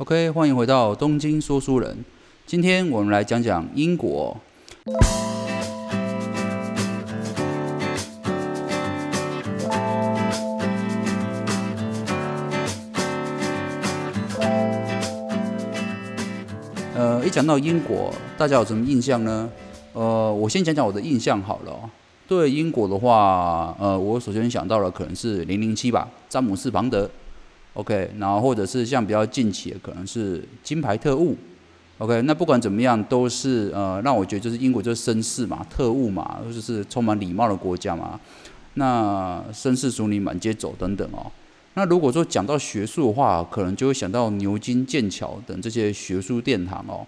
OK，欢迎回到东京说书人。今天我们来讲讲英国。呃，一讲到英国，大家有什么印象呢？呃，我先讲讲我的印象好了。对英国的话，呃，我首先想到的可能是零零七吧，詹姆斯庞德。OK，然后或者是像比较近期的，可能是金牌特务。OK，那不管怎么样，都是呃，让我觉得就是英国就是绅士嘛，特务嘛，就是充满礼貌的国家嘛。那绅士淑女满街走等等哦。那如果说讲到学术的话，可能就会想到牛津、剑桥等这些学术殿堂哦。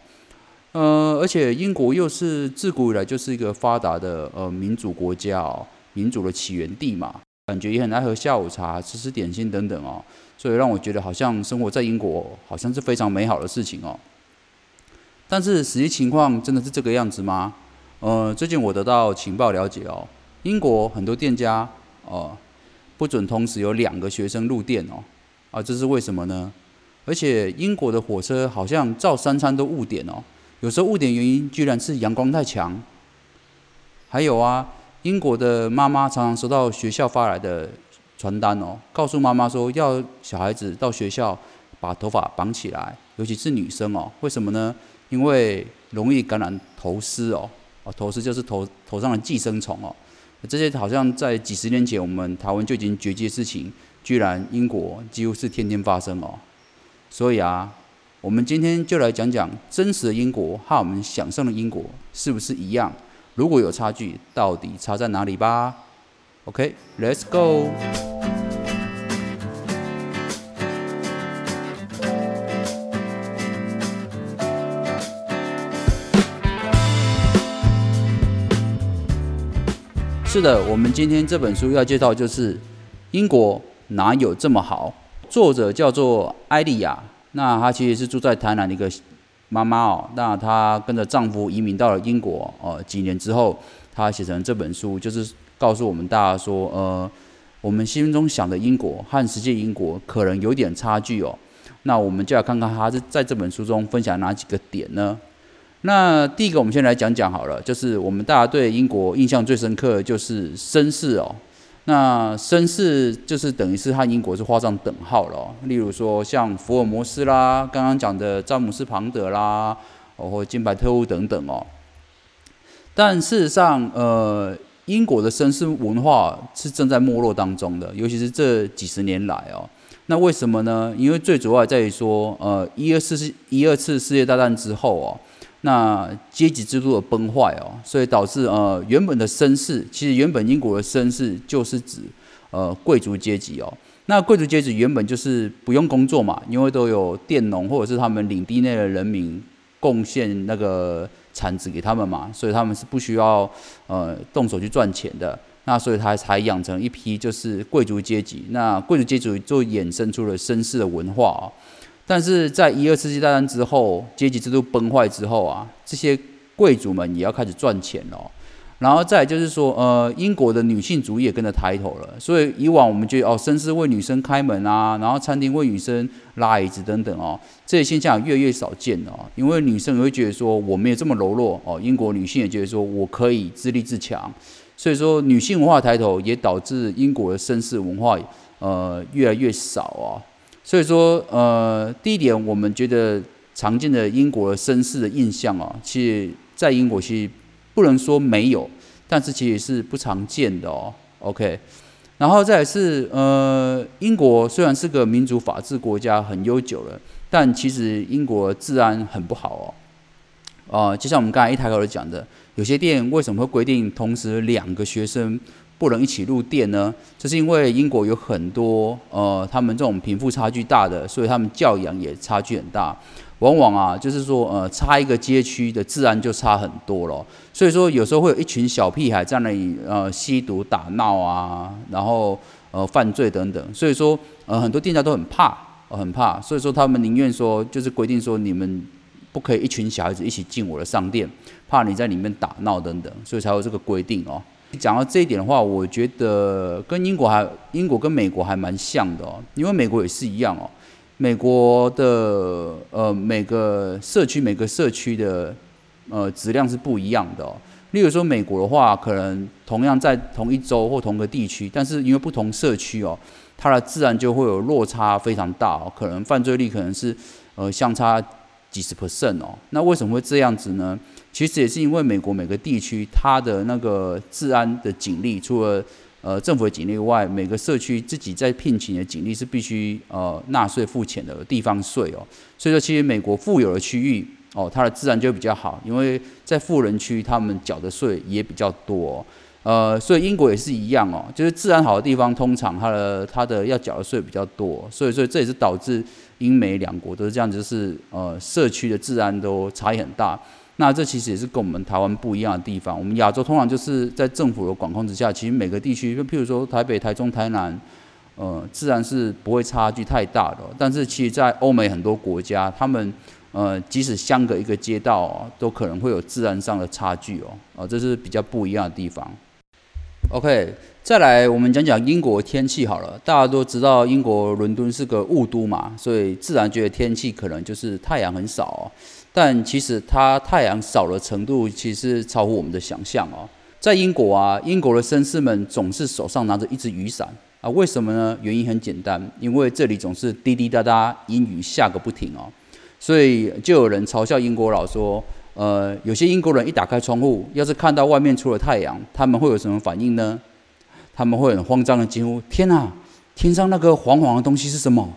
呃，而且英国又是自古以来就是一个发达的呃民主国家哦，民主的起源地嘛，感觉也很爱喝下午茶、吃吃点心等等哦。所以让我觉得好像生活在英国好像是非常美好的事情哦。但是实际情况真的是这个样子吗？呃，最近我得到情报了解哦，英国很多店家哦不准同时有两个学生入店哦，啊，这是为什么呢？而且英国的火车好像照三餐都误点哦，有时候误点原因居然是阳光太强。还有啊，英国的妈妈常常收到学校发来的。传单哦，告诉妈妈说要小孩子到学校把头发绑起来，尤其是女生哦。为什么呢？因为容易感染头虱哦。哦，头虱就是头头上的寄生虫哦。这些好像在几十年前我们台湾就已经绝迹的事情，居然英国几乎是天天发生哦。所以啊，我们今天就来讲讲真实的英国和我们想象的英国是不是一样？如果有差距，到底差在哪里吧？OK，Let's go。是的，我们今天这本书要介绍就是英国哪有这么好？作者叫做艾莉亚，那她其实是住在台南的一个妈妈哦。那她跟着丈夫移民到了英国呃，几年之后，她写成这本书，就是。告诉我们大家说，呃，我们心中想的英国和实际英国可能有点差距哦。那我们就来看看他是在这本书中分享哪几个点呢？那第一个，我们先来讲讲好了，就是我们大家对英国印象最深刻的就是绅士哦。那绅士就是等于是和英国是画上等号了。例如说像福尔摩斯啦，刚刚讲的詹姆斯庞德啦，哦或金牌特务等等哦。但事实上，呃。英国的绅士文化是正在没落当中的，尤其是这几十年来哦。那为什么呢？因为最主要在于说，呃，一二次世一二次世界大战之后哦，那阶级制度的崩坏哦，所以导致呃原本的绅士，其实原本英国的绅士就是指呃贵族阶级哦。那贵族阶级原本就是不用工作嘛，因为都有佃农或者是他们领地内的人民贡献那个。产值给他们嘛，所以他们是不需要呃动手去赚钱的，那所以他才养成一批就是贵族阶级，那贵族阶级就衍生出了绅士的文化啊。但是在一二次世界大战之后，阶级制度崩坏之后啊，这些贵族们也要开始赚钱了。然后再就是说，呃，英国的女性主义也跟着抬头了。所以以往我们觉得，哦，绅士为女生开门啊，然后餐厅为女生拉椅子等等哦，这些现象越来越少见哦。因为女生也会觉得说，我没有这么柔弱哦。英国女性也觉得说我可以自立自强。所以说，女性文化抬头也导致英国的绅士文化呃越来越少啊。所以说，呃，第一点，我们觉得常见的英国绅士的印象啊，其实在英国其实。不能说没有，但是其实是不常见的哦。OK，然后再是呃，英国虽然是个民主法治国家，很悠久了，但其实英国治安很不好哦。啊，就像我们刚才一开口讲的，有些店为什么会规定同时两个学生不能一起入店呢？这是因为英国有很多呃，他们这种贫富差距大的，所以他们教养也差距很大。往往啊，就是说，呃，差一个街区的治安就差很多了。所以说，有时候会有一群小屁孩在那里，呃，吸毒打闹啊，然后呃犯罪等等。所以说，呃，很多店家都很怕，很怕。所以说，他们宁愿说，就是规定说，你们不可以一群小孩子一起进我的商店，怕你在里面打闹等等，所以才有这个规定哦。讲到这一点的话，我觉得跟英国还英国跟美国还蛮像的哦，因为美国也是一样哦。美国的呃每个社区每个社区的呃质量是不一样的哦。例如说美国的话，可能同样在同一州或同个地区，但是因为不同社区哦，它的自然就会有落差非常大哦，可能犯罪率可能是呃相差几十 percent 哦。那为什么会这样子呢？其实也是因为美国每个地区它的那个治安的警力，除了呃政府的警力外，每个社区自己在聘请的警力是必须呃纳税付钱的地方税哦。所以说，其实美国富有的区域。哦，它的治安就比较好，因为在富人区，他们缴的税也比较多。呃，所以英国也是一样哦，就是自然好的地方，通常它的它的要缴的税比较多。所以，所以这也是导致英美两国都是这样，就是呃社区的治安都差异很大。那这其实也是跟我们台湾不一样的地方。我们亚洲通常就是在政府的管控之下，其实每个地区，就譬如说台北、台中、台南，呃，自然是不会差距太大的。但是，其实，在欧美很多国家，他们呃，即使相隔一个街道哦，都可能会有自然上的差距哦，哦，这是比较不一样的地方。OK，再来我们讲讲英国天气好了。大家都知道英国伦敦是个雾都嘛，所以自然觉得天气可能就是太阳很少哦。但其实它太阳少的程度，其实超乎我们的想象哦。在英国啊，英国的绅士们总是手上拿着一支雨伞啊，为什么呢？原因很简单，因为这里总是滴滴答答阴雨下个不停哦。所以就有人嘲笑英国佬说：“呃，有些英国人一打开窗户，要是看到外面出了太阳，他们会有什么反应呢？他们会很慌张的惊呼：‘天哪，天上那个黄黄的东西是什么？’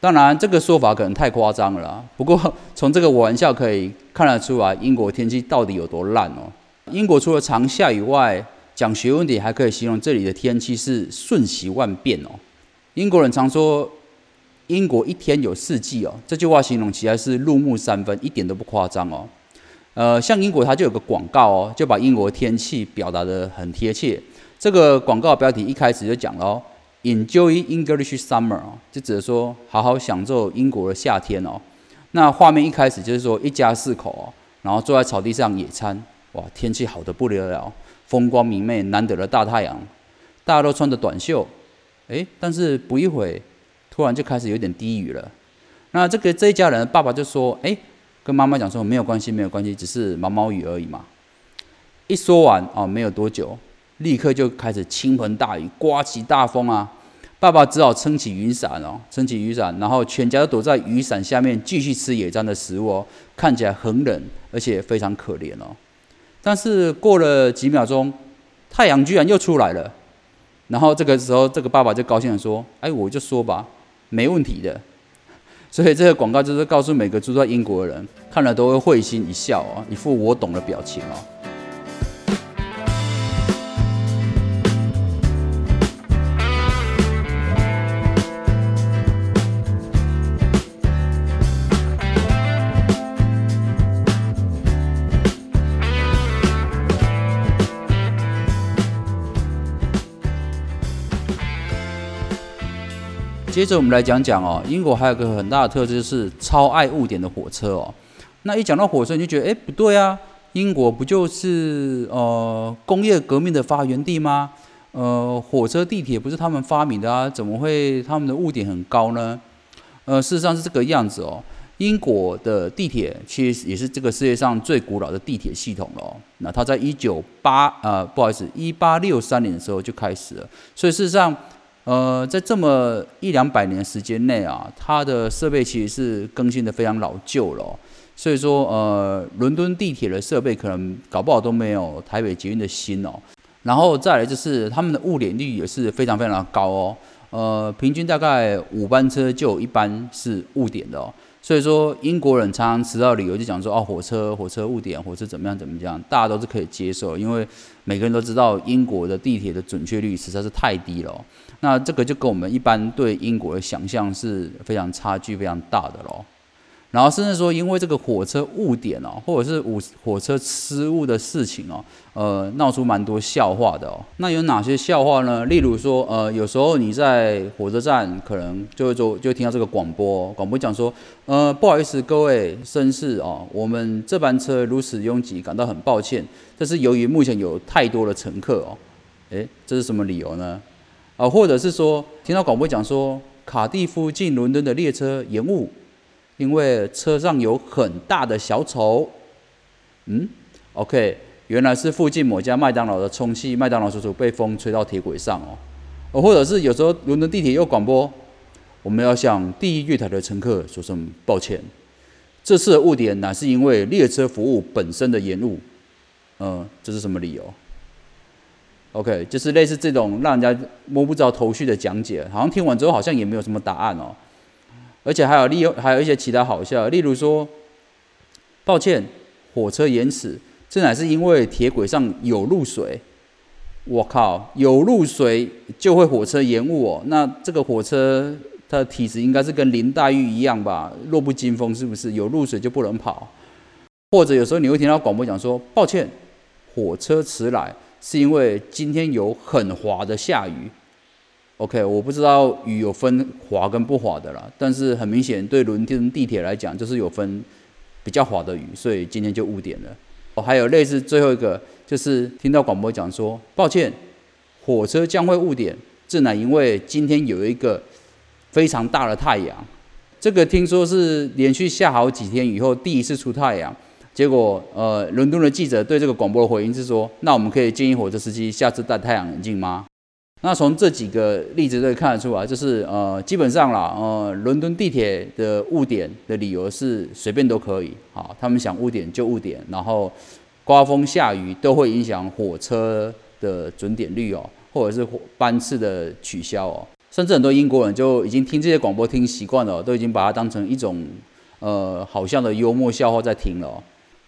当然，这个说法可能太夸张了。不过，从这个玩笑可以看得出来，英国天气到底有多烂哦。英国除了常下雨外，讲学问点还可以形容这里的天气是瞬息万变哦。英国人常说。英国一天有四季哦，这句话形容起来是入木三分，一点都不夸张哦。呃，像英国它就有个广告哦，就把英国天气表达的很贴切。这个广告标题一开始就讲了哦，Enjoy English Summer 哦，就指的说好好享受英国的夏天哦。那画面一开始就是说一家四口哦，然后坐在草地上野餐，哇，天气好的不得了，风光明媚，难得的大太阳，大家都穿着短袖，诶，但是不一会。突然就开始有点低语了，那这个这一家人爸爸就说：“哎，跟妈妈讲说没有关系，没有关系，只是毛毛雨而已嘛。”一说完啊，没有多久，立刻就开始倾盆大雨，刮起大风啊！爸爸只好撑起雨伞哦，撑起雨伞，然后全家都躲在雨伞下面继续吃野餐的食物哦，看起来很冷，而且非常可怜哦。但是过了几秒钟，太阳居然又出来了，然后这个时候，这个爸爸就高兴的说：“哎，我就说吧。”没问题的，所以这个广告就是告诉每个住在英国的人，看了都会会心一笑啊，一副我懂的表情啊。接着我们来讲讲哦，英国还有个很大的特质是超爱误点的火车哦。那一讲到火车，你就觉得哎不对啊，英国不就是呃工业革命的发源地吗？呃，火车地铁不是他们发明的啊，怎么会他们的误点很高呢？呃，事实上是这个样子哦。英国的地铁其实也是这个世界上最古老的地铁系统了。那它在一九八呃不好意思一八六三年的时候就开始了，所以事实上。呃，在这么一两百年时间内啊，它的设备其实是更新的非常老旧了，所以说呃，伦敦地铁的设备可能搞不好都没有台北捷运的新哦。然后再来就是他们的误点率也是非常非常的高哦，呃，平均大概五班车就有一班是误点的哦。所以说英国人常常迟到理由就讲说哦，火车火车误点，火车怎么样怎么样，大家都是可以接受，因为每个人都知道英国的地铁的准确率实在是太低了。那这个就跟我们一般对英国的想象是非常差距非常大的咯。然后甚至说，因为这个火车误点哦，或者是火火车失误的事情哦，呃，闹出蛮多笑话的哦。那有哪些笑话呢？例如说，呃，有时候你在火车站，可能就会做，就听到这个广播，广播讲说，呃，不好意思，各位绅士哦，我们这班车如此拥挤，感到很抱歉，这是由于目前有太多的乘客哦。诶，这是什么理由呢？啊，或者是说听到广播讲说，卡蒂夫进伦敦的列车延误，因为车上有很大的小丑。嗯，OK，原来是附近某家麦当劳的充气麦当劳叔叔被风吹到铁轨上哦。哦，或者是有时候伦敦地铁又广播，我们要向第一月台的乘客说声抱歉，这次的误点乃是因为列车服务本身的延误。嗯，这是什么理由？OK，就是类似这种让人家摸不着头绪的讲解，好像听完之后好像也没有什么答案哦。而且还有利用还有一些其他好笑，例如说，抱歉，火车延迟，这乃是因为铁轨上有露水。我靠，有露水就会火车延误哦。那这个火车它的体质应该是跟林黛玉一样吧？弱不禁风是不是？有露水就不能跑。或者有时候你会听到广播讲说，抱歉，火车迟来是因为今天有很滑的下雨。OK，我不知道雨有分滑跟不滑的啦，但是很明显对伦敦地铁来讲就是有分比较滑的雨，所以今天就误点了。哦，还有类似最后一个。就是听到广播讲说，抱歉，火车将会误点，这乃因为今天有一个非常大的太阳。这个听说是连续下好几天以后第一次出太阳。结果，呃，伦敦的记者对这个广播的回应是说，那我们可以建议火车司机下次戴太阳眼镜吗？那从这几个例子可以看得出来，就是呃，基本上啦，呃，伦敦地铁的误点的理由是随便都可以，好，他们想误点就误点，然后。刮风下雨都会影响火车的准点率哦，或者是班次的取消哦，甚至很多英国人就已经听这些广播听习惯了，都已经把它当成一种呃好像的幽默笑话在听了。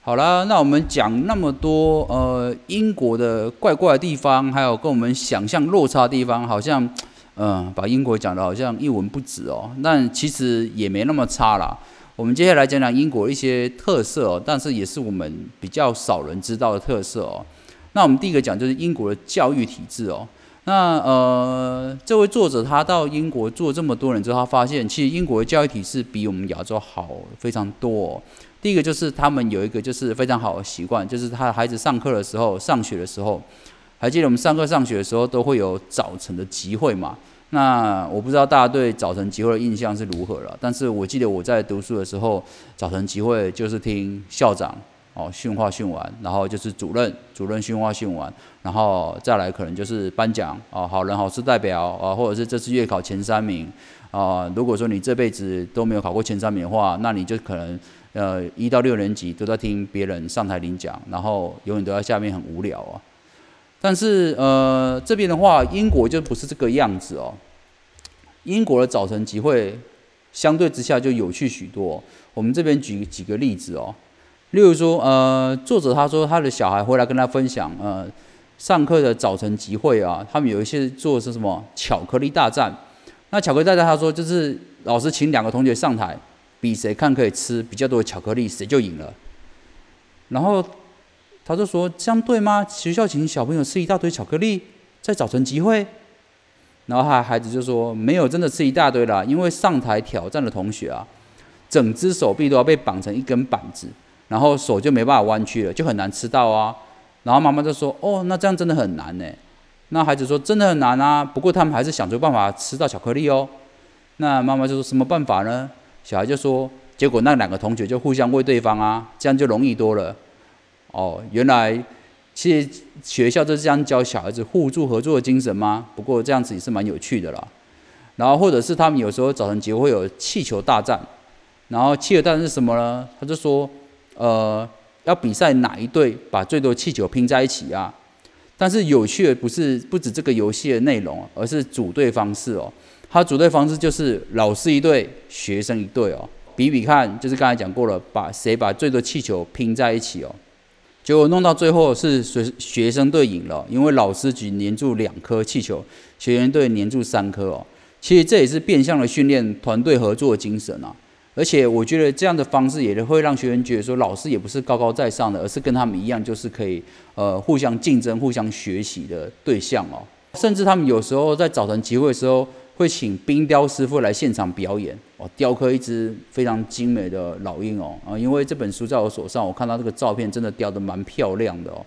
好啦，那我们讲那么多呃英国的怪怪的地方，还有跟我们想象落差的地方，好像嗯把英国讲的好像一文不值哦，但其实也没那么差啦。我们接下来讲讲英国一些特色哦，但是也是我们比较少人知道的特色哦。那我们第一个讲就是英国的教育体制哦。那呃，这位作者他到英国做这么多年之后，他发现其实英国的教育体制比我们亚洲好非常多。第一个就是他们有一个就是非常好的习惯，就是他孩子上课的时候、上学的时候，还记得我们上课上学的时候都会有早晨的集会嘛？那我不知道大家对早晨集会的印象是如何了，但是我记得我在读书的时候，早晨集会就是听校长哦训话训完，然后就是主任主任训话训完，然后再来可能就是颁奖哦好人好事代表啊，或者是这次月考前三名啊，如果说你这辈子都没有考过前三名的话，那你就可能呃一到六年级都在听别人上台领奖，然后永远都在下面很无聊啊。但是，呃，这边的话，英国就不是这个样子哦。英国的早晨集会相对之下就有趣许多。我们这边举几个例子哦，例如说，呃，作者他说他的小孩回来跟他分享，呃，上课的早晨集会啊，他们有一些做的是什么巧克力大战。那巧克力大战，他说就是老师请两个同学上台，比谁看可以吃比较多的巧克力，谁就赢了。然后。他就说：“这样对吗？学校请小朋友吃一大堆巧克力，在早晨集会。”然后他孩子就说：“没有，真的吃一大堆了，因为上台挑战的同学啊，整只手臂都要被绑成一根板子，然后手就没办法弯曲了，就很难吃到啊。”然后妈妈就说：“哦，那这样真的很难呢。”那孩子说：“真的很难啊，不过他们还是想出办法吃到巧克力哦。”那妈妈就说什么办法呢？小孩就说：“结果那两个同学就互相喂对方啊，这样就容易多了。”哦，原来其实学校就是这样教小孩子互助合作的精神吗？不过这样子也是蛮有趣的啦。然后或者是他们有时候早晨节会有气球大战，然后气球大战是什么呢？他就说，呃，要比赛哪一队把最多气球拼在一起啊。但是有趣的不是不止这个游戏的内容，而是组队方式哦。他组队方式就是老师一队，学生一队哦，比比看，就是刚才讲过了，把谁把最多气球拼在一起哦。结果弄到最后是学学生队赢了，因为老师只粘住两颗气球，学员队粘住三颗哦。其实这也是变相的训练团队合作精神啊。而且我觉得这样的方式也会让学员觉得说，老师也不是高高在上的，而是跟他们一样，就是可以呃互相竞争、互相学习的对象哦。甚至他们有时候在早晨集会的时候。会请冰雕师傅来现场表演哦，雕刻一只非常精美的老鹰哦啊，因为这本书在我手上，我看到这个照片真的雕的蛮漂亮的哦，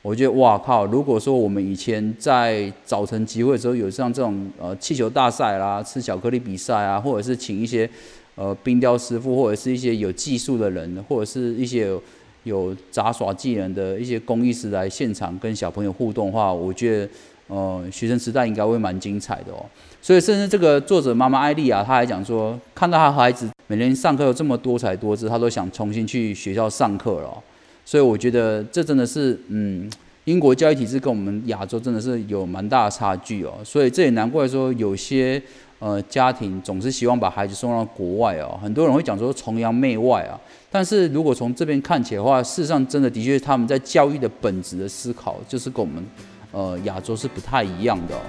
我觉得哇靠！如果说我们以前在早晨集会的时候有像这种呃气球大赛啦、吃巧克力比赛啊，或者是请一些呃冰雕师傅，或者是一些有技术的人，或者是一些有杂耍技能的一些工艺师来现场跟小朋友互动的话，我觉得呃学生时代应该会蛮精彩的哦。所以甚至这个作者妈妈艾丽啊，她还讲说，看到她孩子每天上课有这么多彩多姿，她都想重新去学校上课了。所以我觉得这真的是，嗯，英国教育体制跟我们亚洲真的是有蛮大的差距哦。所以这也难怪说有些呃家庭总是希望把孩子送到国外哦。很多人会讲说崇洋媚外啊，但是如果从这边看起来的话，事实上真的的确他们在教育的本质的思考，就是跟我们呃亚洲是不太一样的。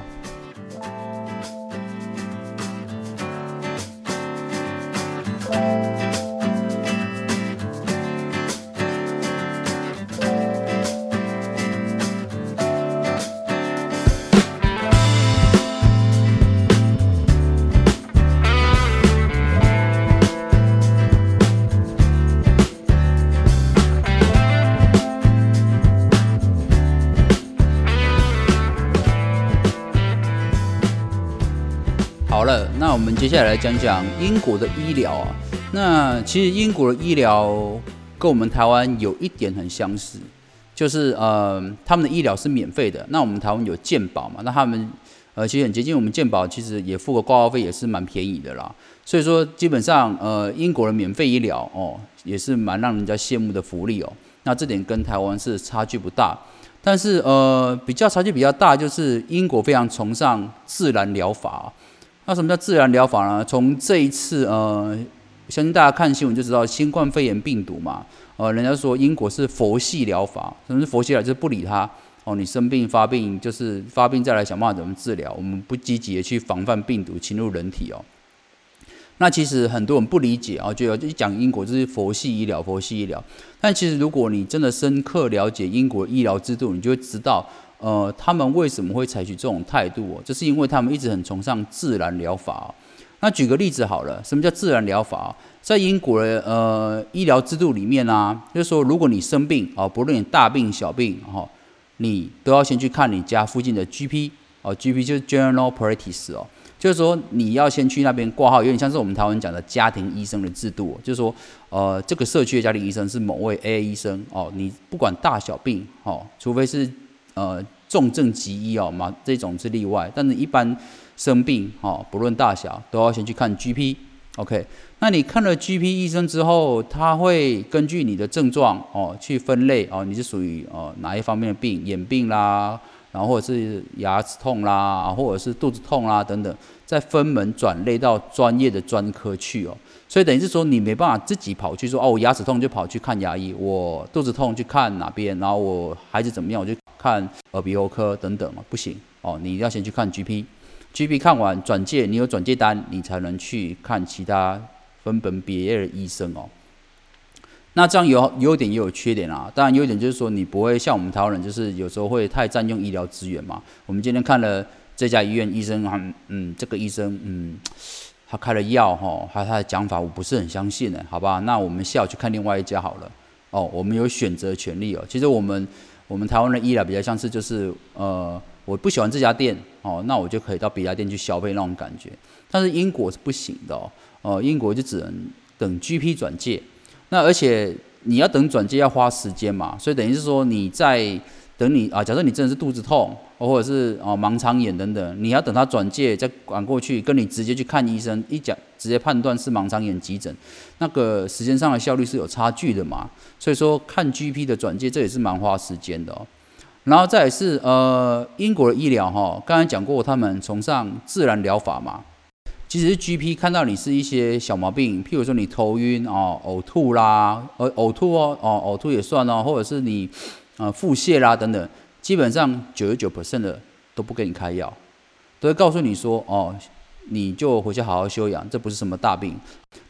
那我们接下来来讲讲英国的医疗啊。那其实英国的医疗跟我们台湾有一点很相似，就是呃他们的医疗是免费的。那我们台湾有健保嘛？那他们呃其实很接近我们健保，其实也付个挂号费也是蛮便宜的啦。所以说基本上呃英国的免费医疗哦也是蛮让人家羡慕的福利哦。那这点跟台湾是差距不大，但是呃比较差距比较大就是英国非常崇尚自然疗法。那什么叫自然疗法呢？从这一次，呃，相信大家看新闻就知道，新冠肺炎病毒嘛，呃，人家说英国是佛系疗法，什么是佛系疗？就是不理它，哦，你生病发病就是发病再来想办法怎么治疗，我们不积极的去防范病毒侵入人体哦。那其实很多人不理解啊，觉得一讲英国就是佛系医疗，佛系医疗。但其实如果你真的深刻了解英国医疗制度，你就会知道。呃，他们为什么会采取这种态度哦？就是因为他们一直很崇尚自然疗法。那举个例子好了，什么叫自然疗法？在英国的呃医疗制度里面呢，就是说，如果你生病哦，不论你大病小病哈，你都要先去看你家附近的 GP 哦，GP 就是 General Practice 哦，就是说你要先去那边挂号，有点像是我们台湾讲的家庭医生的制度，就是说，呃，这个社区的家庭医生是某位 A 医生哦，你不管大小病哦，除非是呃，重症急医哦嘛，这种是例外，但是一般生病哦，不论大小，都要先去看 GP。OK，那你看了 GP 医生之后，他会根据你的症状哦去分类哦，你是属于哦哪一方面的病，眼病啦，然后或者是牙齿痛啦，或者是肚子痛啦等等，再分门转类到专业的专科去哦。所以等于是说，你没办法自己跑去说哦，我牙齿痛就跑去看牙医，我肚子痛去看哪边，然后我孩子怎么样，我就看耳鼻喉科等等嘛，不行哦，你要先去看 GP，GP 看完转介，你有转介单，你才能去看其他分本别业的医生哦。那这样有优点也有缺点啊，当然优点就是说你不会像我们台湾人，就是有时候会太占用医疗资源嘛。我们今天看了这家医院医生，嗯嗯，这个医生嗯。他开了药哈，还有他的讲法，我不是很相信的，好吧？那我们下午去看另外一家好了。哦，我们有选择权利哦。其实我们我们台湾的医疗比较像是就是呃，我不喜欢这家店哦，那我就可以到别家店去消费那种感觉。但是英国是不行的哦，呃，英国就只能等 GP 转介。那而且你要等转介要花时间嘛，所以等于是说你在。等你啊，假设你真的是肚子痛，或者是哦盲肠炎等等，你要等他转介再赶过去，跟你直接去看医生，一讲直接判断是盲肠炎急诊，那个时间上的效率是有差距的嘛。所以说看 GP 的转介这也是蛮花时间的哦。然后再是呃英国的医疗哈，刚才讲过他们崇尚自然疗法嘛，其实 GP 看到你是一些小毛病，譬如说你头晕哦、呕吐啦，呃呕吐哦哦呕吐也算哦，或者是你。啊，腹泻啦等等，基本上九十九 percent 的都不给你开药，都会告诉你说，哦，你就回去好好休养，这不是什么大病。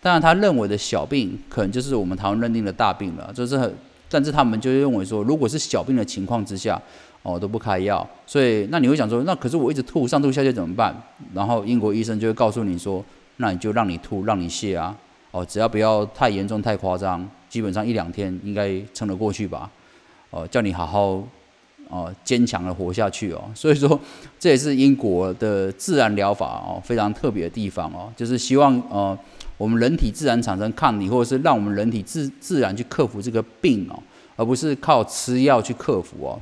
当然，他认为的小病，可能就是我们台湾认定的大病了。就是很，但是他们就认为说，如果是小病的情况之下，哦，都不开药。所以，那你会想说，那可是我一直吐，上吐下泻怎么办？然后英国医生就会告诉你说，那你就让你吐，让你泻啊，哦，只要不要太严重、太夸张，基本上一两天应该撑得过去吧。哦，叫你好好哦坚强的活下去哦。所以说，这也是英国的自然疗法哦非常特别的地方哦，就是希望呃我们人体自然产生抗体，或者是让我们人体自自然去克服这个病哦，而不是靠吃药去克服哦。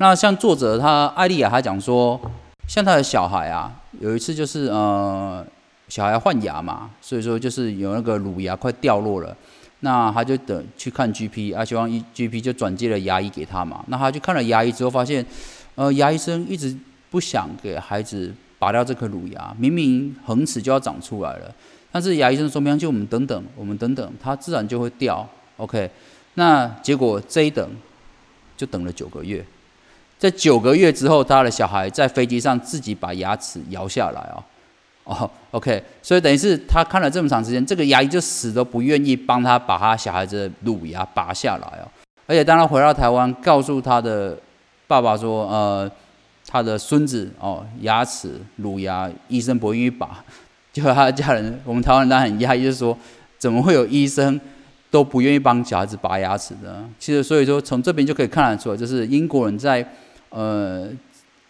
那像作者他艾丽亚他讲说，像他的小孩啊，有一次就是呃小孩换牙嘛，所以说就是有那个乳牙快掉落了。那他就等去看 GP，啊，希望 GP 就转接了牙医给他嘛。那他去看了牙医之后，发现，呃，牙医生一直不想给孩子拔掉这颗乳牙，明明恒齿就要长出来了，但是牙医生说，没关系，我们等等，我们等等，它自然就会掉。OK，那结果这一等就等了九个月，在九个月之后，他的小孩在飞机上自己把牙齿摇下来哦。哦，OK，所以等于是他看了这么长时间，这个牙医就死都不愿意帮他把他小孩子的乳牙拔下来哦。而且当他回到台湾，告诉他的爸爸说，呃，他的孙子哦，牙齿乳牙医生不愿意拔，就他的家人，我们台湾人很压抑，就是说，怎么会有医生都不愿意帮小孩子拔牙齿呢？其实，所以说从这边就可以看得出来，就是英国人在呃。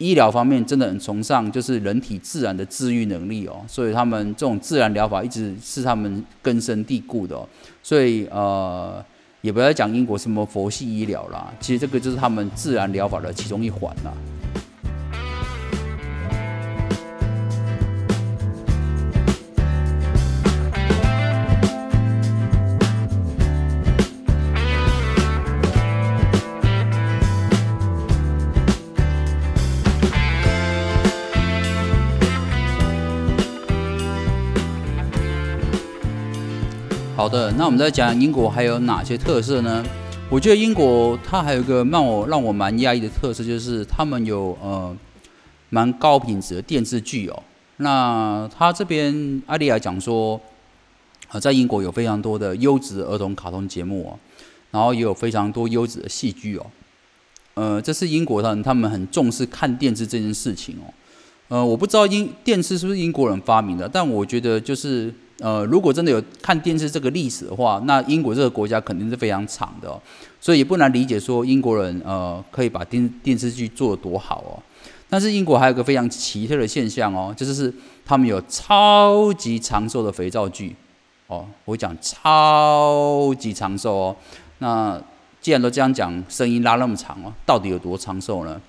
医疗方面真的很崇尚，就是人体自然的治愈能力哦，所以他们这种自然疗法一直是他们根深蒂固的，所以呃，也不要讲英国什么佛系医疗啦，其实这个就是他们自然疗法的其中一环啦。好的，那我们再讲英国还有哪些特色呢？我觉得英国它还有一个让我让我蛮压抑的特色，就是他们有呃蛮高品质的电视剧哦。那他这边阿丽亚讲说，呃，在英国有非常多的优质儿童卡通节目哦，然后也有非常多优质的戏剧哦。呃，这是英国人他们很重视看电视这件事情哦。呃，我不知道英电视是不是英国人发明的，但我觉得就是。呃，如果真的有看电视这个历史的话，那英国这个国家肯定是非常长的，哦所以也不难理解说英国人呃可以把电电视剧做得多好哦。但是英国还有个非常奇特的现象哦，就是他们有超级长寿的肥皂剧哦。我讲超级长寿哦。那既然都这样讲，声音拉那么长哦，到底有多长寿呢？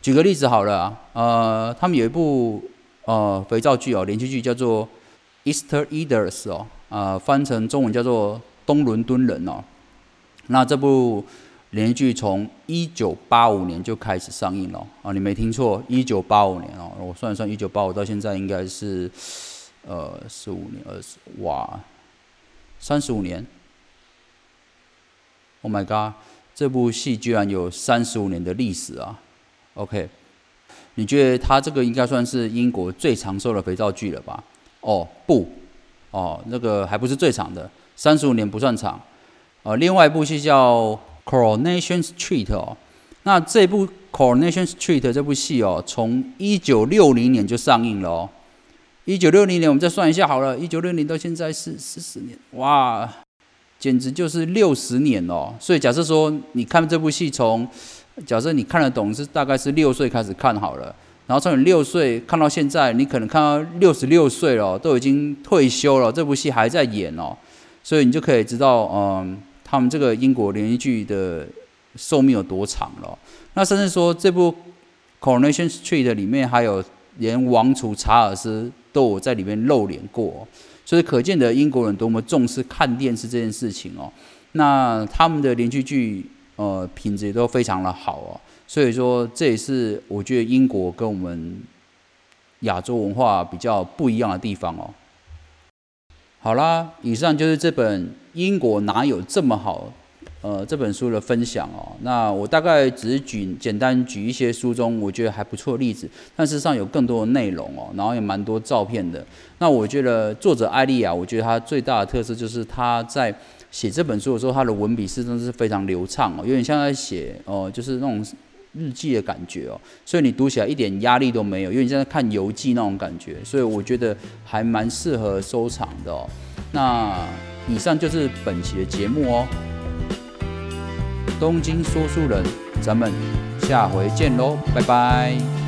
举个例子好了，啊呃，他们有一部呃肥皂剧哦，连续剧叫做。Easter Eaters 哦，呃，翻成中文叫做东伦敦人哦。那这部连续剧从一九八五年就开始上映了啊，你没听错，一九八五年哦。我算一算，一九八五到现在应该是呃十五年，二十哇，三十五年。Oh my god，这部戏居然有三十五年的历史啊！OK，你觉得它这个应该算是英国最长寿的肥皂剧了吧？哦不，哦那个还不是最长的，三十五年不算长。呃，另外一部戏叫《Coronation Street》哦，那这部《Coronation Street》这部戏哦，从一九六零年就上映了哦。一九六零年，我们再算一下好了，一九六零到现在是四十年，哇，简直就是六十年哦。所以假设说你看这部戏，从假设你看得懂是大概是六岁开始看好了。然后从你六岁看到现在，你可能看到六十六岁了，都已经退休了，这部戏还在演哦，所以你就可以知道，嗯，他们这个英国连续剧的寿命有多长了。那甚至说这部《Coronation Street》里面还有连王储查尔斯都有在里面露脸过，所以可见的英国人多么重视看电视这件事情哦。那他们的连续剧，呃，品质也都非常的好哦。所以说，这也是我觉得英国跟我们亚洲文化比较不一样的地方哦。好啦，以上就是这本《英国哪有这么好》呃这本书的分享哦。那我大概只是举简单举一些书中我觉得还不错例子，但事实上有更多的内容哦，然后也蛮多照片的。那我觉得作者艾丽亚，我觉得她最大的特色就是她在写这本书的时候，她的文笔是真的是非常流畅哦，有点像在写哦，就是那种。日记的感觉哦，所以你读起来一点压力都没有，因为你在看游记那种感觉，所以我觉得还蛮适合收藏的哦。那以上就是本期的节目哦，东京说书人，咱们下回见喽，拜拜。